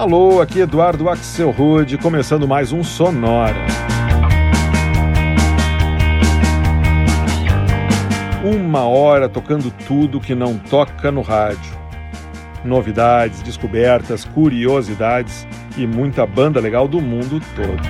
Alô, aqui Eduardo Axel Rude, começando mais um Sonora. Uma hora tocando tudo que não toca no rádio. Novidades, descobertas, curiosidades e muita banda legal do mundo todo.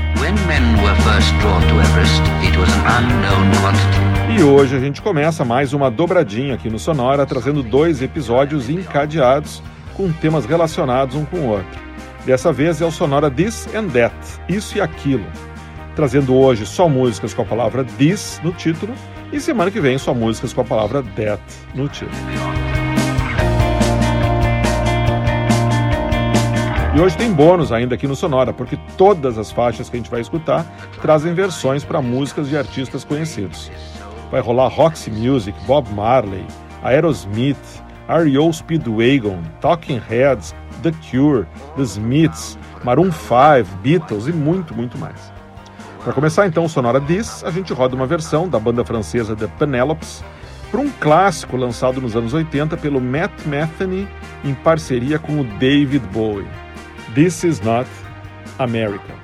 E hoje a gente começa mais uma dobradinha aqui no Sonora, trazendo dois episódios encadeados com temas relacionados um com o outro. Dessa vez é o Sonora This and That, Isso e Aquilo, trazendo hoje só músicas com a palavra This no título e semana que vem só músicas com a palavra That no título. E hoje tem bônus ainda aqui no Sonora, porque todas as faixas que a gente vai escutar trazem versões para músicas de artistas conhecidos. Vai rolar Roxy Music, Bob Marley, Aerosmith, R.E.O. Speedwagon, Talking Heads, The Cure, The Smiths, Maroon 5, Beatles e muito, muito mais. Para começar então o Sonora This, a gente roda uma versão da banda francesa The Penelopes para um clássico lançado nos anos 80 pelo Matt Metheny em parceria com o David Bowie. This is not America.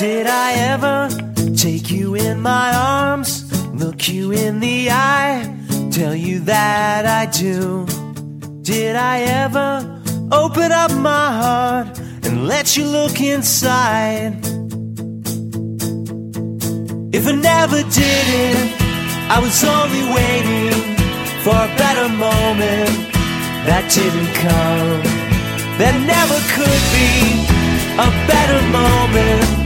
Did I ever take you in my arms, look you in the eye, tell you that I do? Did I ever open up my heart and let you look inside? If I never did it, I was only waiting for a better moment that didn't come. There never could be a better moment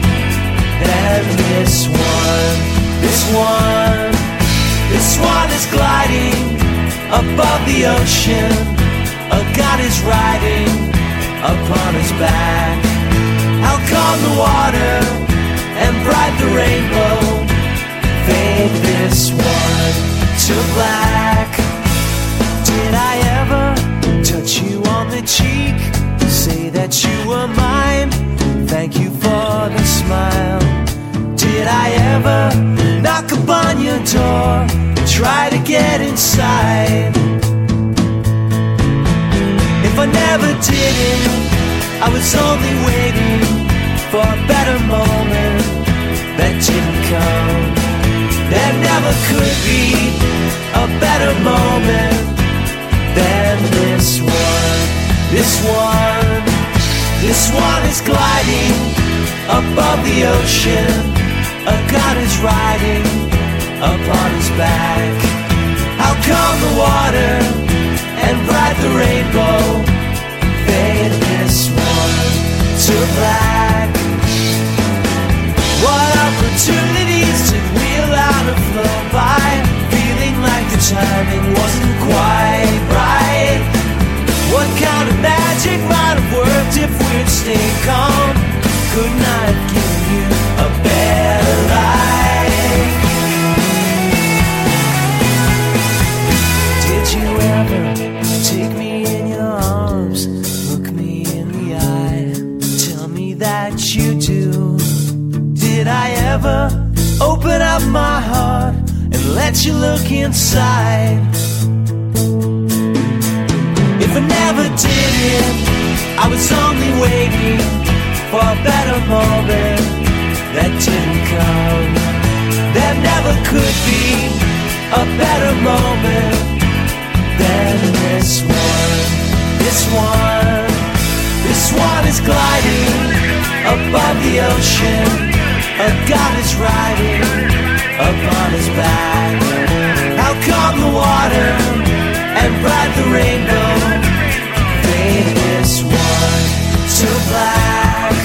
than this one. This one, this one is gliding above the ocean. A god is riding upon his back. How calm the water and bright the rainbow. Fade this one to black. Did I ever touch you on the cheek? Say that you were mine. Thank you for the smile. Did I ever knock upon your door? and Try to get inside. If I never did it, I was only waiting for a better moment that didn't come. There never could be a better moment than this one. This one, this one is gliding above the ocean. A god is riding upon his back. How calm the water and bright the rainbow. Fade this one to black. What opportunities let you look inside? If I never did it, I was only waiting for a better moment that didn't come. There never could be a better moment than this one. This one, this one is gliding above the ocean. A god is riding upon his back. How calm the water and bright the rainbow. Fate is one so black.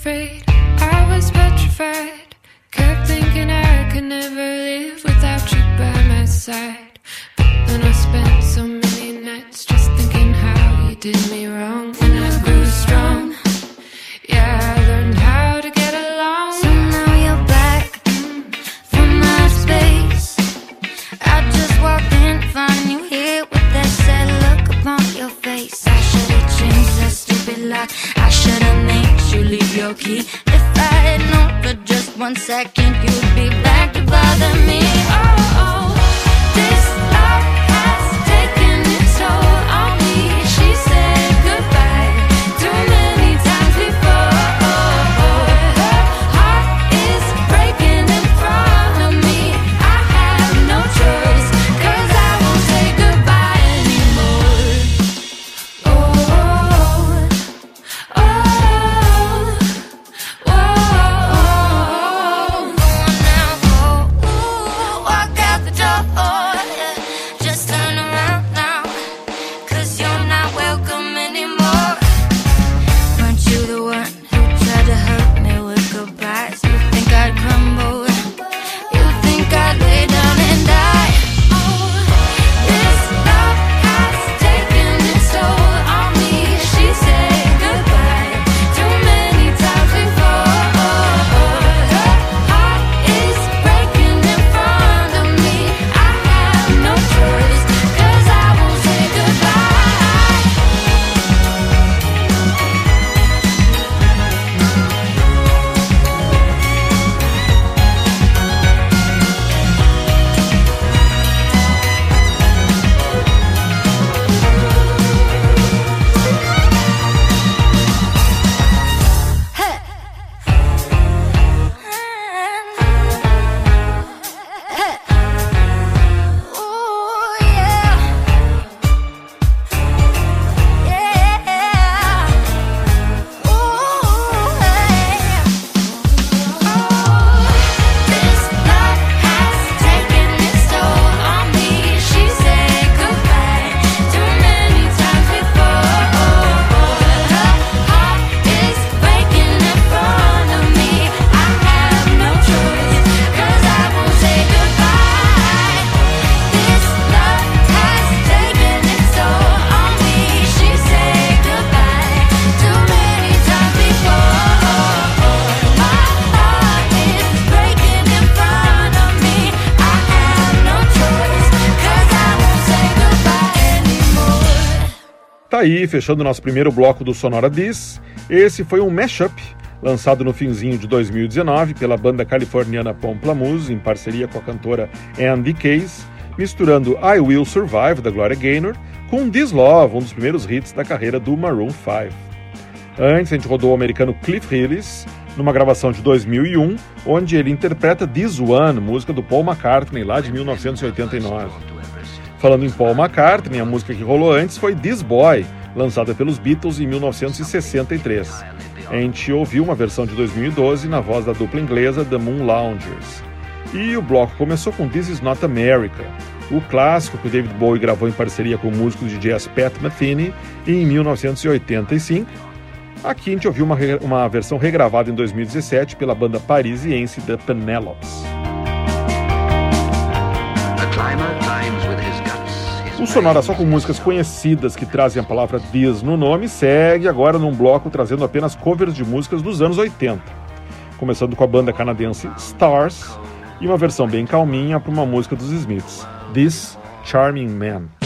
Tá aí, fechando nosso primeiro bloco do Sonora Diz. Esse foi um mashup lançado no finzinho de 2019 pela banda californiana Pomplamoose, em parceria com a cantora Andy Case, misturando I Will Survive, da Gloria Gaynor, com This Love, um dos primeiros hits da carreira do Maroon 5. Antes, a gente rodou o americano Cliff Hillis, numa gravação de 2001, onde ele interpreta This One, música do Paul McCartney, lá de 1989. Falando em Paul McCartney, a música que rolou antes foi This Boy, lançada pelos Beatles em 1963. A gente ouviu uma versão de 2012 na voz da dupla inglesa The Moon Loungers. E o bloco começou com This Is Not America, o clássico que David Bowie gravou em parceria com o músico de jazz Pat Metheny em 1985. Aqui a gente ouviu uma, uma versão regravada em 2017 pela banda parisiense The Penelopes. O Sonora só com músicas conhecidas que trazem a palavra This no nome segue agora num bloco trazendo apenas covers de músicas dos anos 80. Começando com a banda canadense Stars e uma versão bem calminha para uma música dos Smiths, This Charming Man.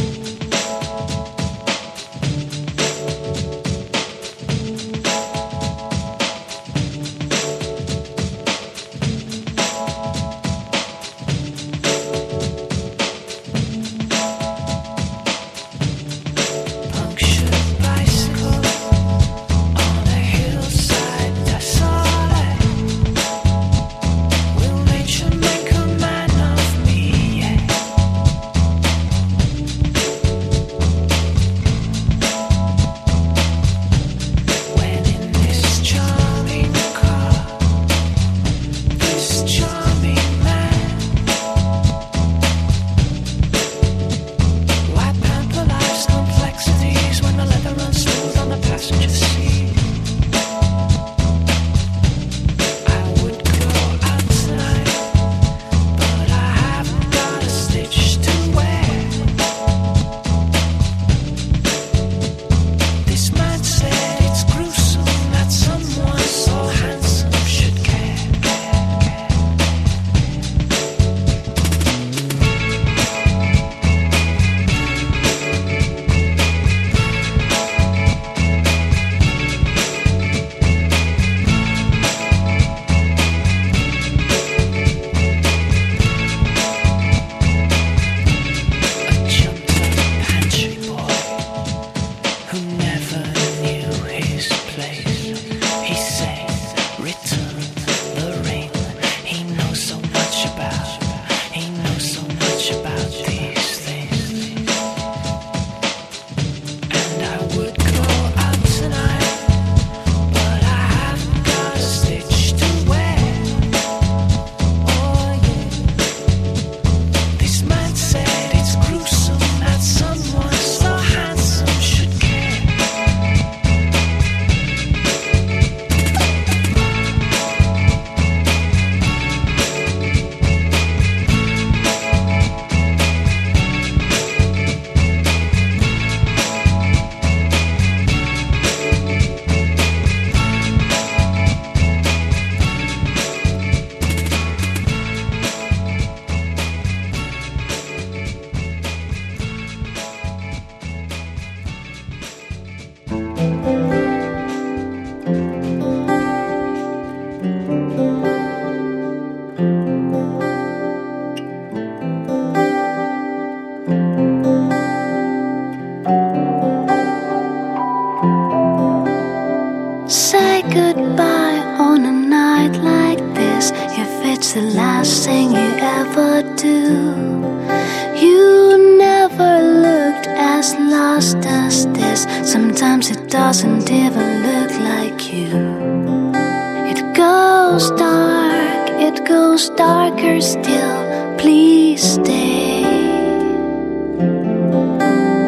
goes dark, it goes darker still. Please stay.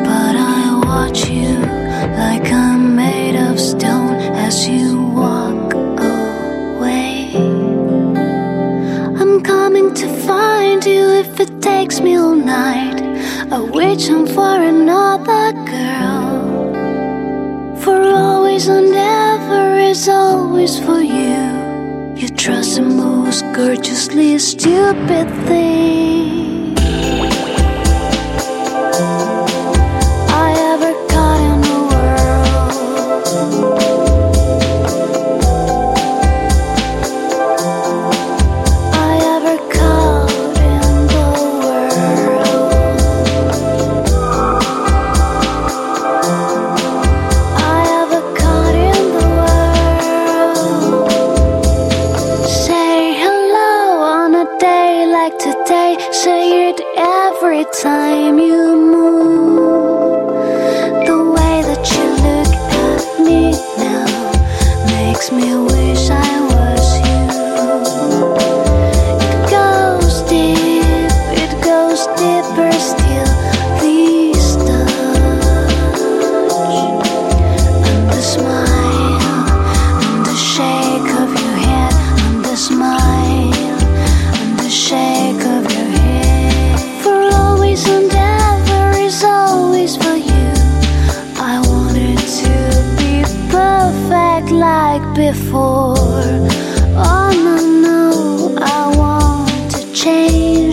But I watch you like I'm made of stone as you walk away. I'm coming to find you if it takes me all night. I'm reaching for another girl. For always and ever is always for you trust the most gorgeously stupid thing.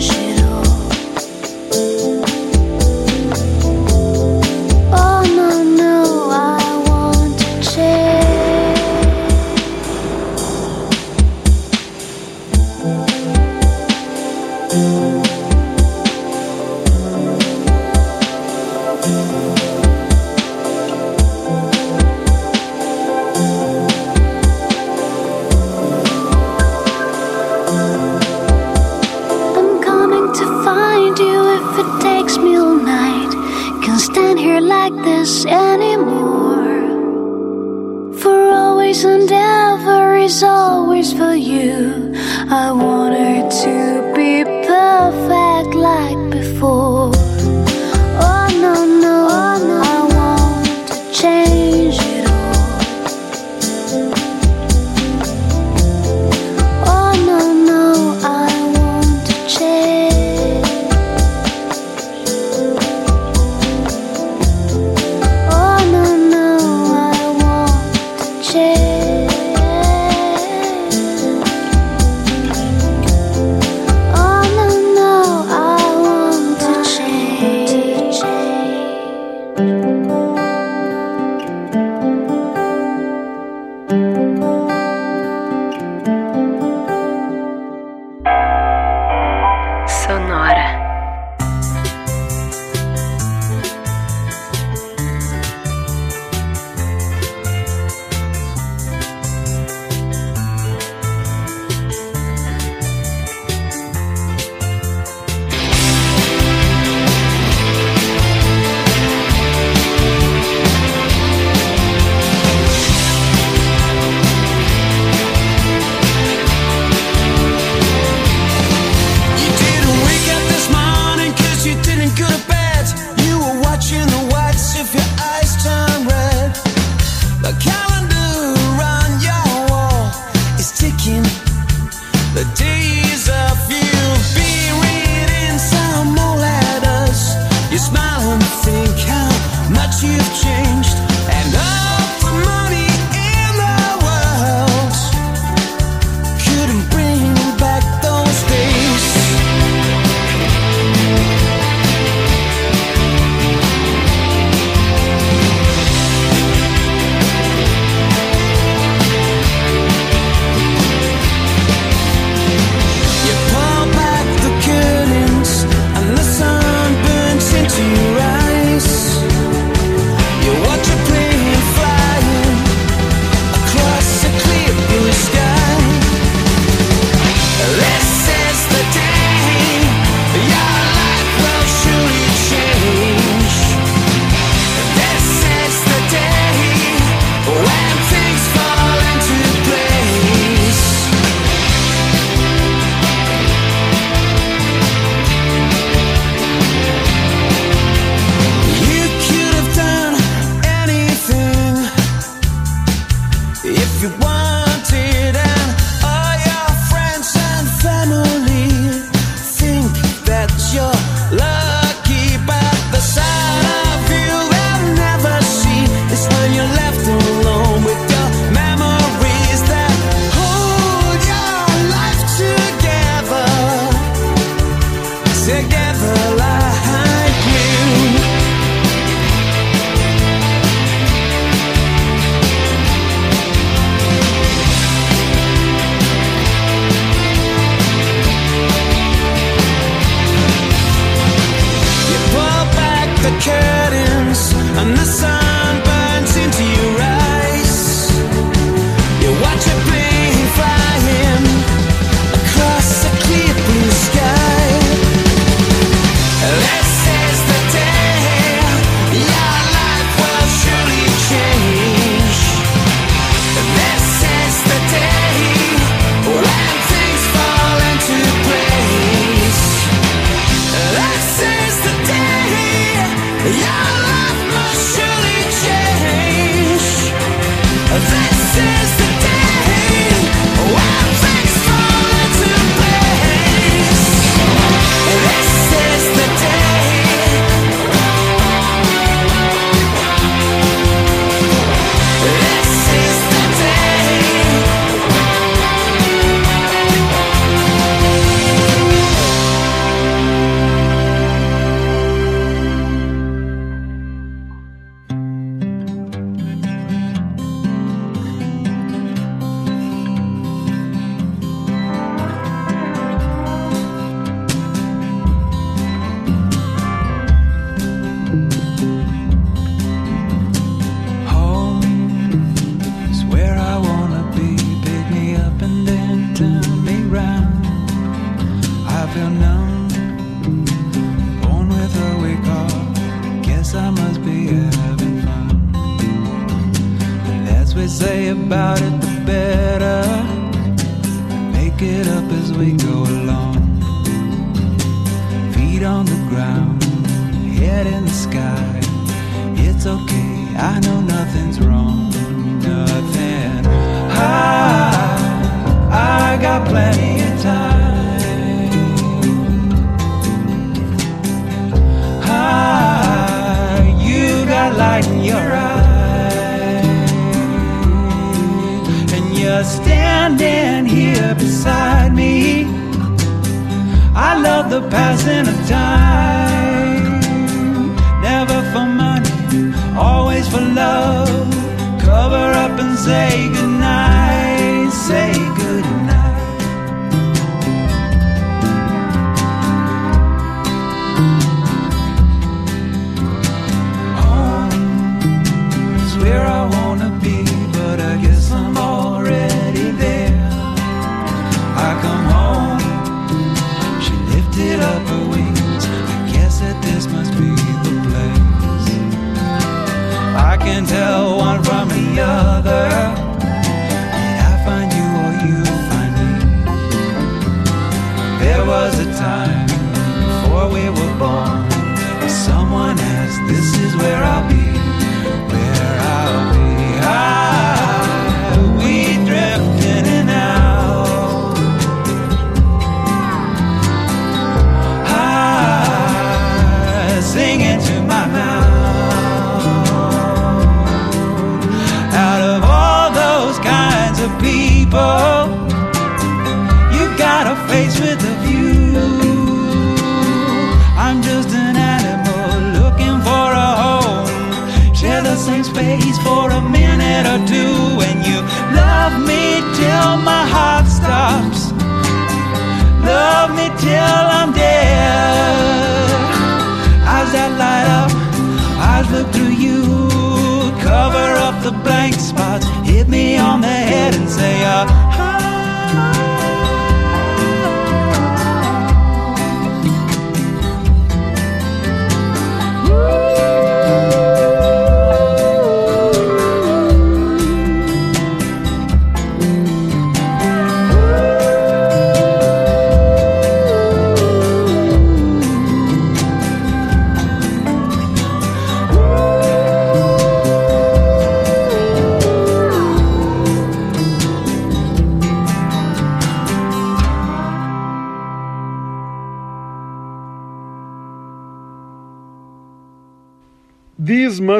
现实。I must be having fun. The less we say about it, the better. Make it up as we go along. Feet on the ground, head in the sky. It's okay, I know nothing's wrong. Nothing. I, I got plenty light in your eyes. And you're standing here beside me. I love the passing of time. Never for money, always for love. Cover up and say goodnight. Can tell one from the other. Did I find you or you find me? There was a time before we were born. Someone asked, This is where I'll be. Till my heart stops. Love me till I'm dead. Eyes that light up, eyes look through you. Cover up the blank spots, hit me on the head and say, uh,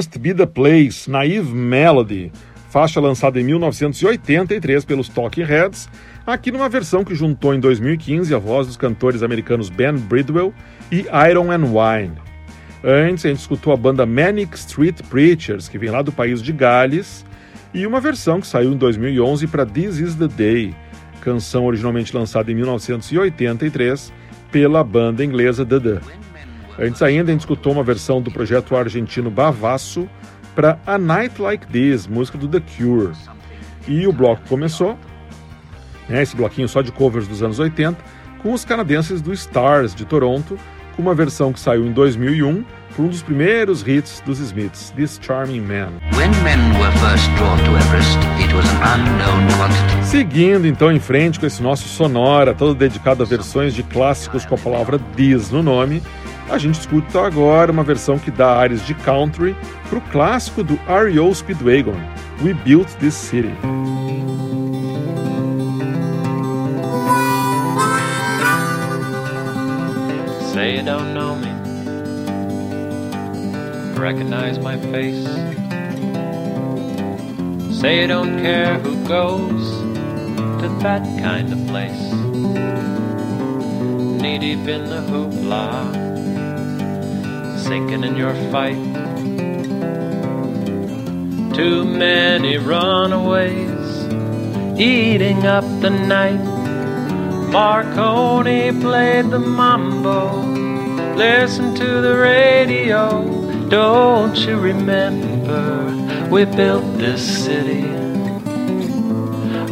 Must Be the Place, Naive Melody, faixa lançada em 1983 pelos Talking Heads, aqui numa versão que juntou em 2015 a voz dos cantores americanos Ben Bridwell e Iron and Wine. Antes, a gente escutou a banda Manic Street Preachers, que vem lá do país de Gales, e uma versão que saiu em 2011 para This Is the Day, canção originalmente lançada em 1983 pela banda inglesa The The. Antes ainda, a gente escutou uma versão do projeto argentino Bavasso para A Night Like This, música do The Cure. E o bloco começou, né, esse bloquinho só de covers dos anos 80, com os canadenses do Stars de Toronto, com uma versão que saiu em 2001 por um dos primeiros hits dos Smiths, This Charming Man. When men were first drawn to Everest, it was an unknown quantity. Seguindo então em frente com esse nosso sonora, todo dedicado a versões de clássicos com a palavra this no nome, a gente escuta agora uma versão que dá áreas de country para o clássico do R.E.O. Speedwagon, We Built This City. Say you don't know me, recognize my face. Say you don't care who goes to that kind of place. Knee deep in the hoopla, sinking in your fight. Too many runaways, eating up the night. Marconi played the mambo. Listen to the radio. Don't you remember we built this city?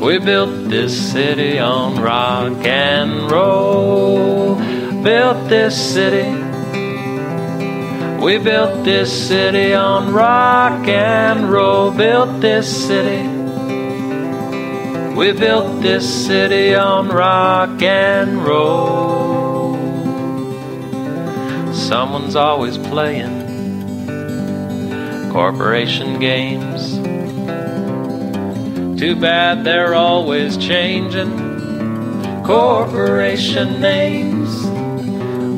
We built this city on rock and roll. Built this city. We built this city on rock and roll. Built this city We built this city on rock and roll. Someone's always playing corporation games. Too bad they're always changing corporation names.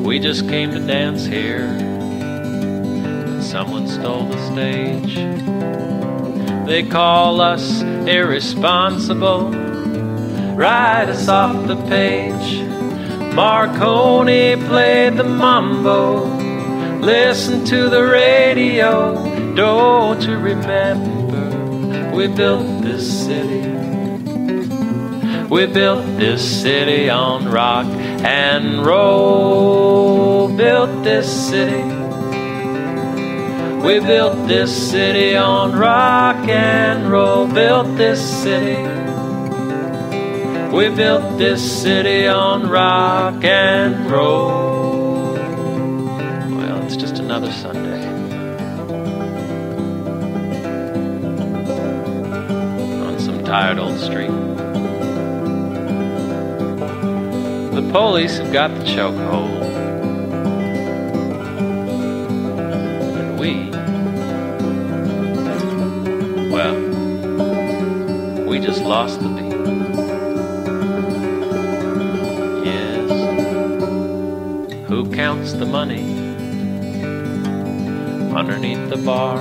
We just came to dance here, someone stole the stage. They call us irresponsible, write us off the page. Marconi played the mambo, listen to the radio. Don't you remember we built this city? We built this city on rock and roll. Built this city. We built this city on rock and roll. Built this city. We built this city on rock and roll. Well, it's just another Sunday. On some tired old street. The police have got the chokehold. Just lost the beat. Yes. Who counts the money underneath the bar?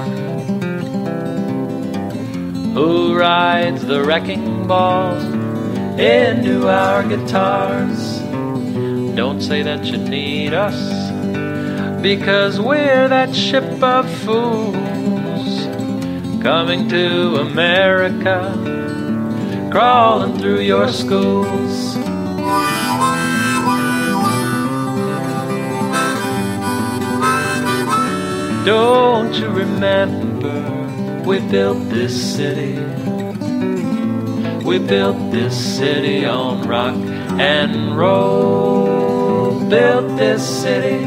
Who rides the wrecking balls into our guitars? Don't say that you need us, because we're that ship of fools coming to America, crawling through your schools. Don't you remember we built this city? We built this city on rock and roll. Built this city.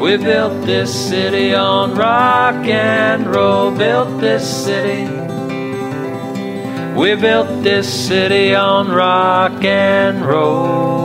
We built this city on rock and roll. Built this city. We built this city on rock and roll.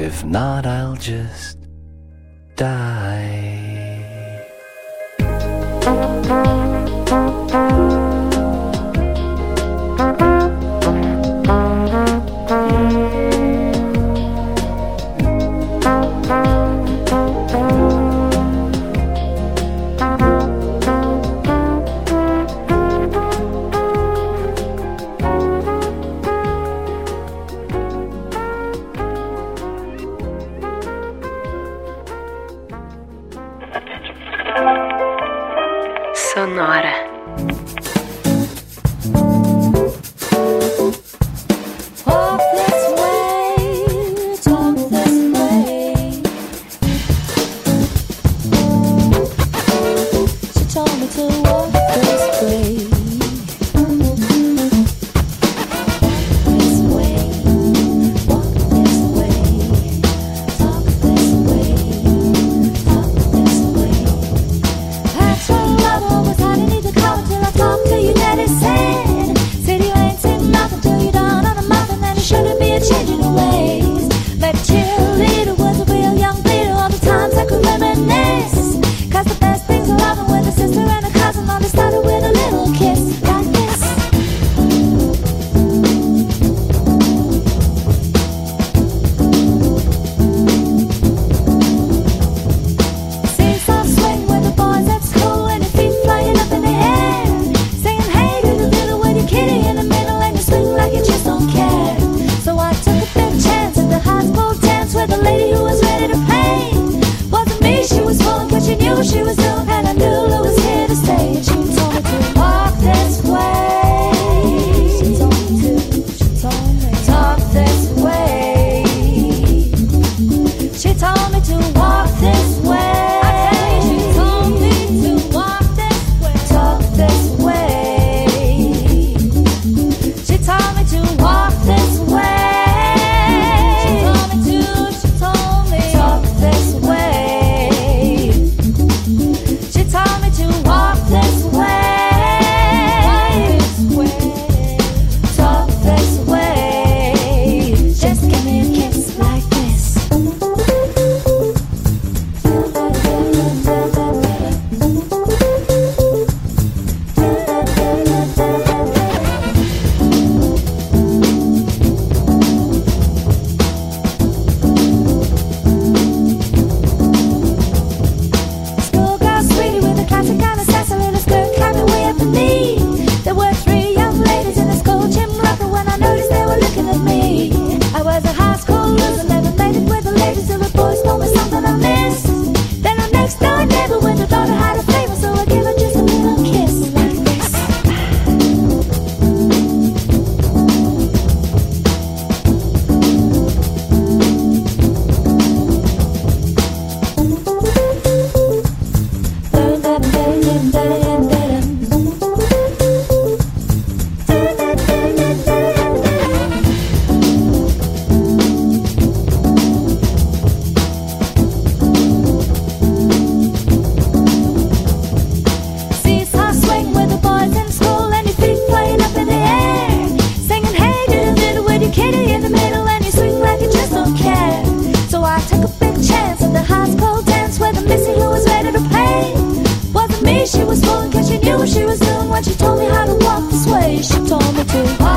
If not, I'll just die. when she told me how to walk this way, she told me to.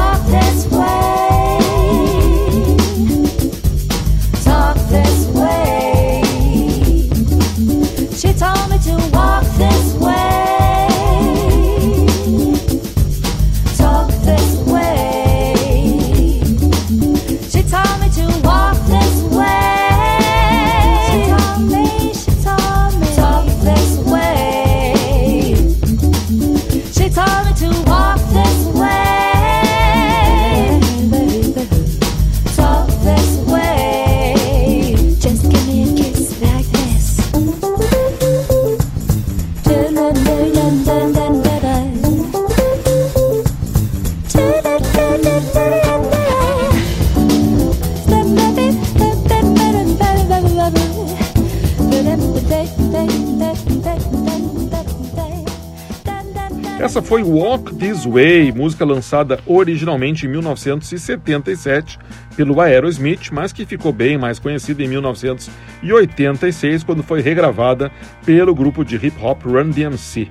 Way, música lançada originalmente em 1977 pelo Aerosmith, mas que ficou bem mais conhecida em 1986, quando foi regravada pelo grupo de hip hop Run DMC.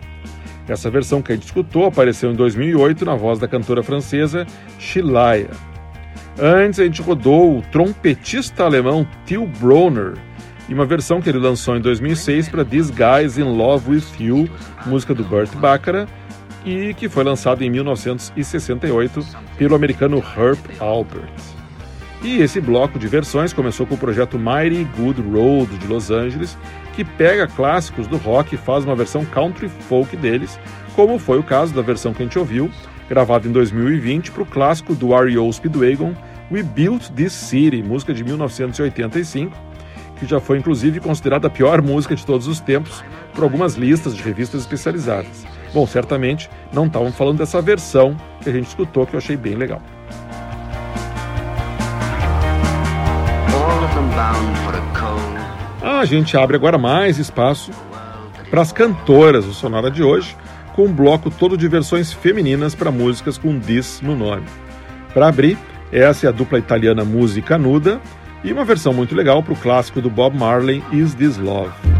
Essa versão que a gente escutou apareceu em 2008 na voz da cantora francesa Shilaya. Antes a gente rodou o trompetista alemão Till Bronner, e uma versão que ele lançou em 2006 para This Guy's in Love with You, música do Burt Bacharach, e que foi lançado em 1968 pelo americano Herb Alpert. E esse bloco de versões começou com o projeto Mighty Good Road de Los Angeles, que pega clássicos do rock e faz uma versão country folk deles, como foi o caso da versão que a gente ouviu, gravada em 2020 para o clássico do R.E.O. Speedwagon, We Built This City, música de 1985, que já foi inclusive considerada a pior música de todos os tempos por algumas listas de revistas especializadas. Bom, certamente não estavam falando dessa versão que a gente escutou, que eu achei bem legal. A gente abre agora mais espaço para as cantoras do Sonora de hoje, com um bloco todo de versões femininas para músicas com This no nome. Para abrir, essa é a dupla italiana Música Nuda e uma versão muito legal para o clássico do Bob Marley, Is This Love.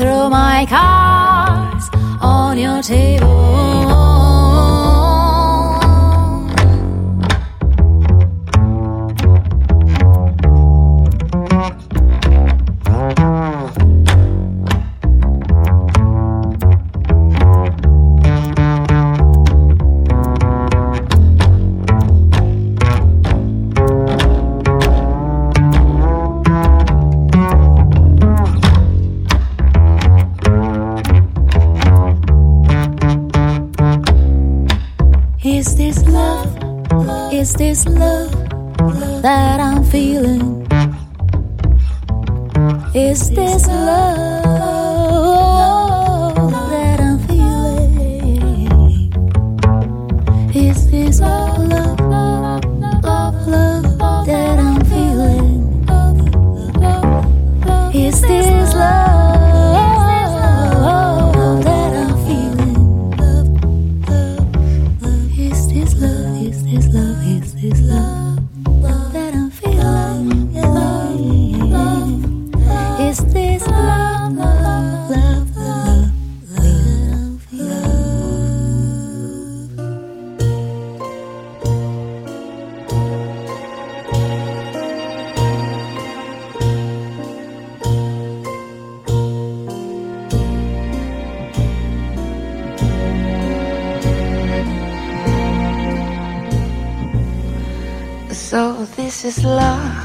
through my cards on your table. Mm,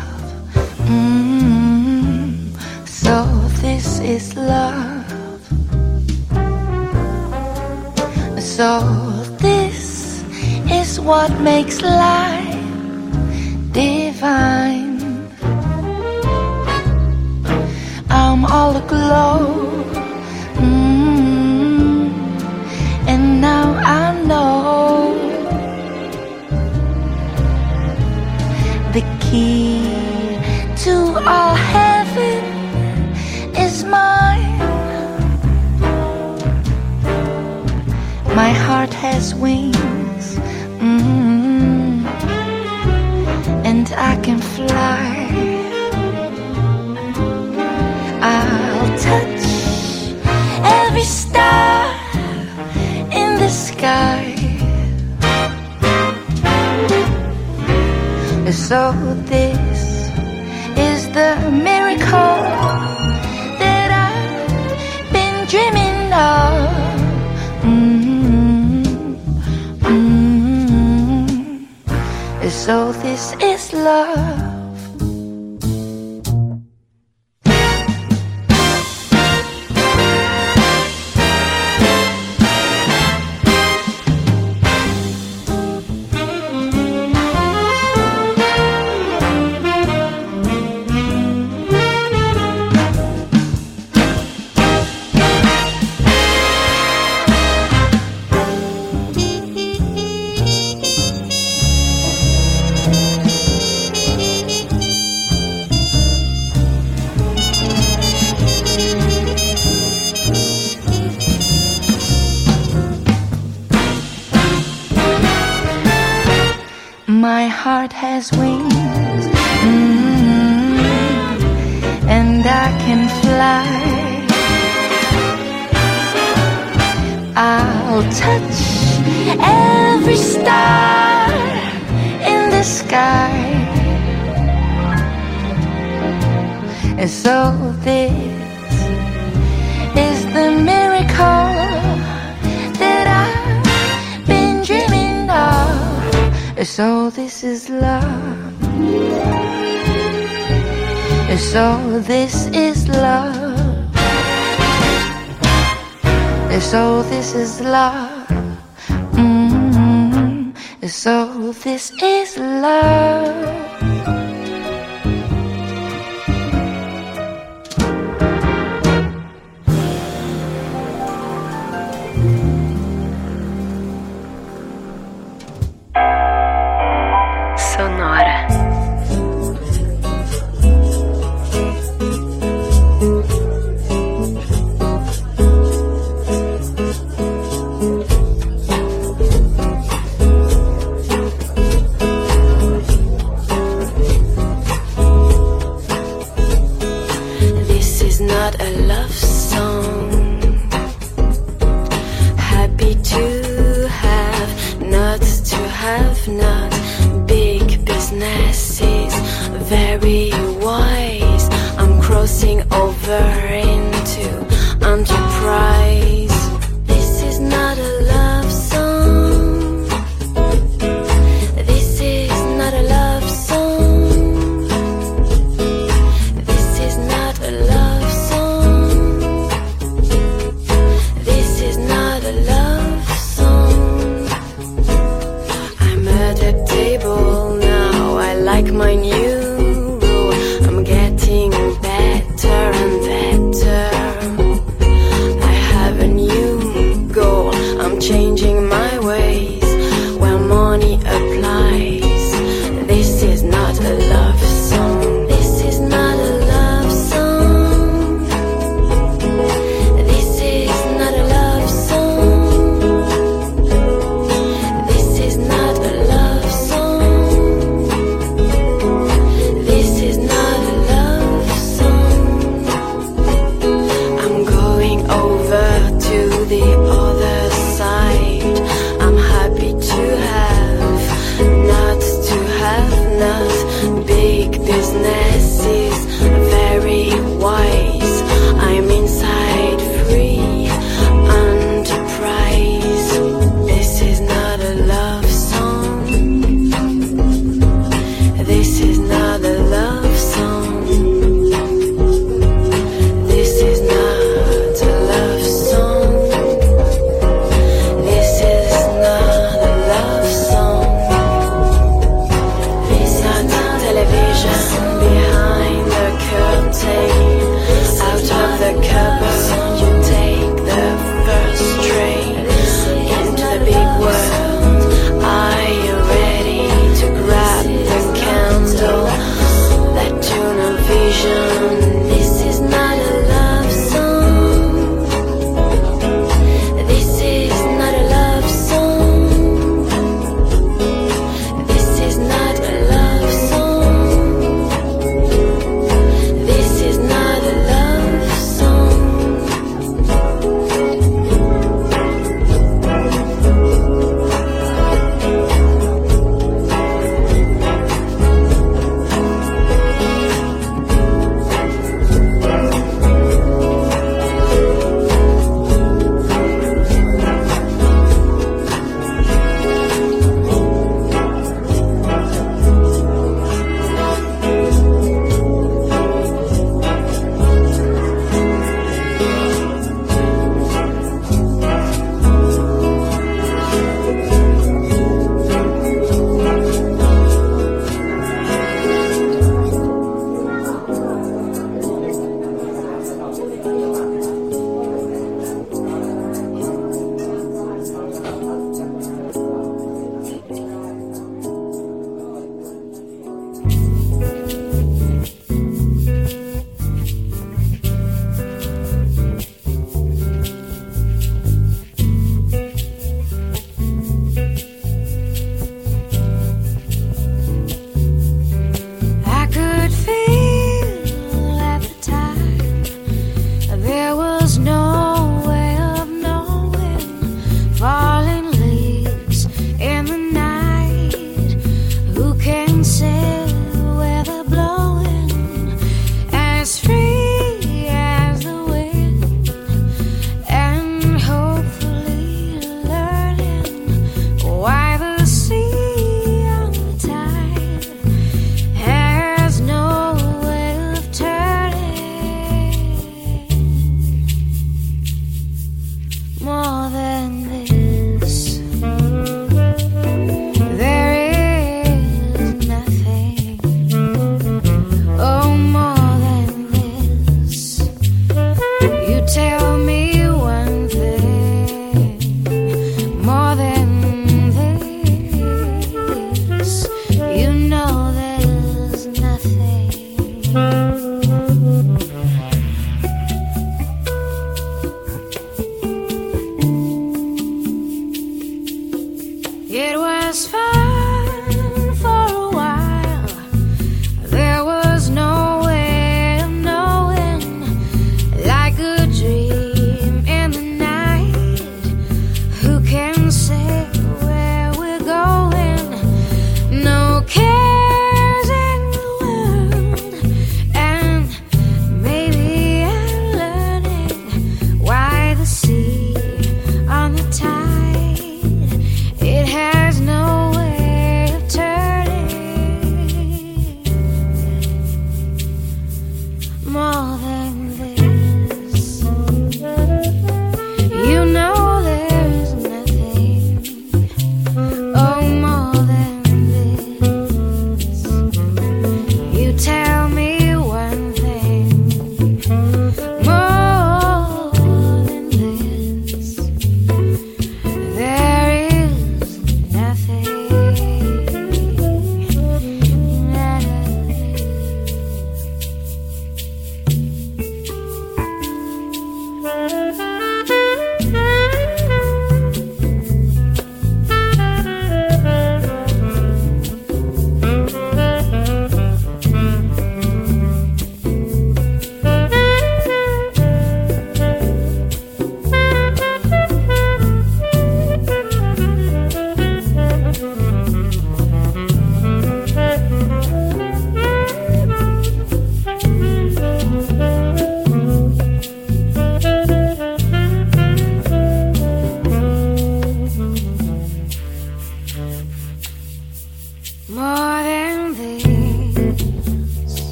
wings, mm, and I can fly. I'll touch every star in the sky. And so this So this is love. So this is love. So this is love. Mm, so this is love. Not a love song. Happy to have, not to have, not big businesses, very wise. I'm crossing over into enterprise.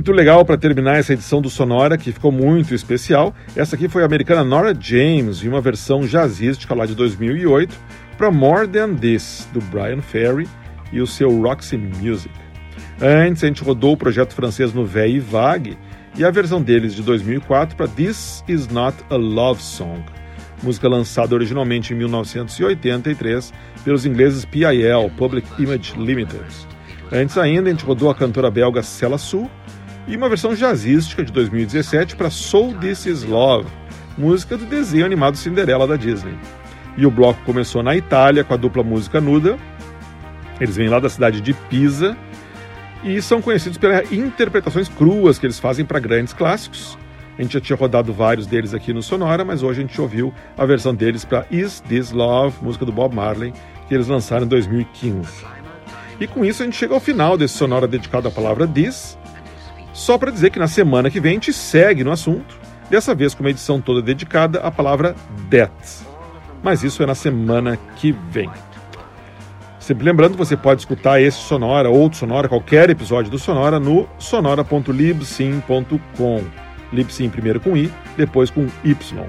Muito legal para terminar essa edição do Sonora, que ficou muito especial. Essa aqui foi a americana Nora James, em uma versão jazzística lá de 2008, para More Than This, do Brian Ferry e o seu Roxy Music. Antes, a gente rodou o projeto francês no Véi e Vague e a versão deles de 2004 para This Is Not a Love Song, música lançada originalmente em 1983 pelos ingleses PIL, Public Image Limited. Antes ainda, a gente rodou a cantora belga Cella Sul e uma versão jazzística de 2017 para Soul This Is Love, música do desenho animado Cinderela da Disney. E o bloco começou na Itália com a dupla música nuda. Eles vêm lá da cidade de Pisa e são conhecidos pelas interpretações cruas que eles fazem para grandes clássicos. A gente já tinha rodado vários deles aqui no Sonora, mas hoje a gente ouviu a versão deles para Is This Love, música do Bob Marley, que eles lançaram em 2015. E com isso a gente chega ao final desse Sonora dedicado à palavra This. Só para dizer que na semana que vem a gente segue no assunto, dessa vez com uma edição toda dedicada à palavra That. Mas isso é na semana que vem. Sempre lembrando que você pode escutar esse Sonora, outro Sonora, qualquer episódio do Sonora no sonora.libsim.com. Libsim primeiro com I, depois com Y.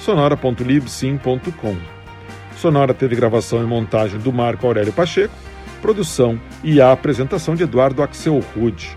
sonora.libsim.com. Sonora teve gravação e montagem do Marco Aurélio Pacheco, produção e a apresentação de Eduardo Axel Rude.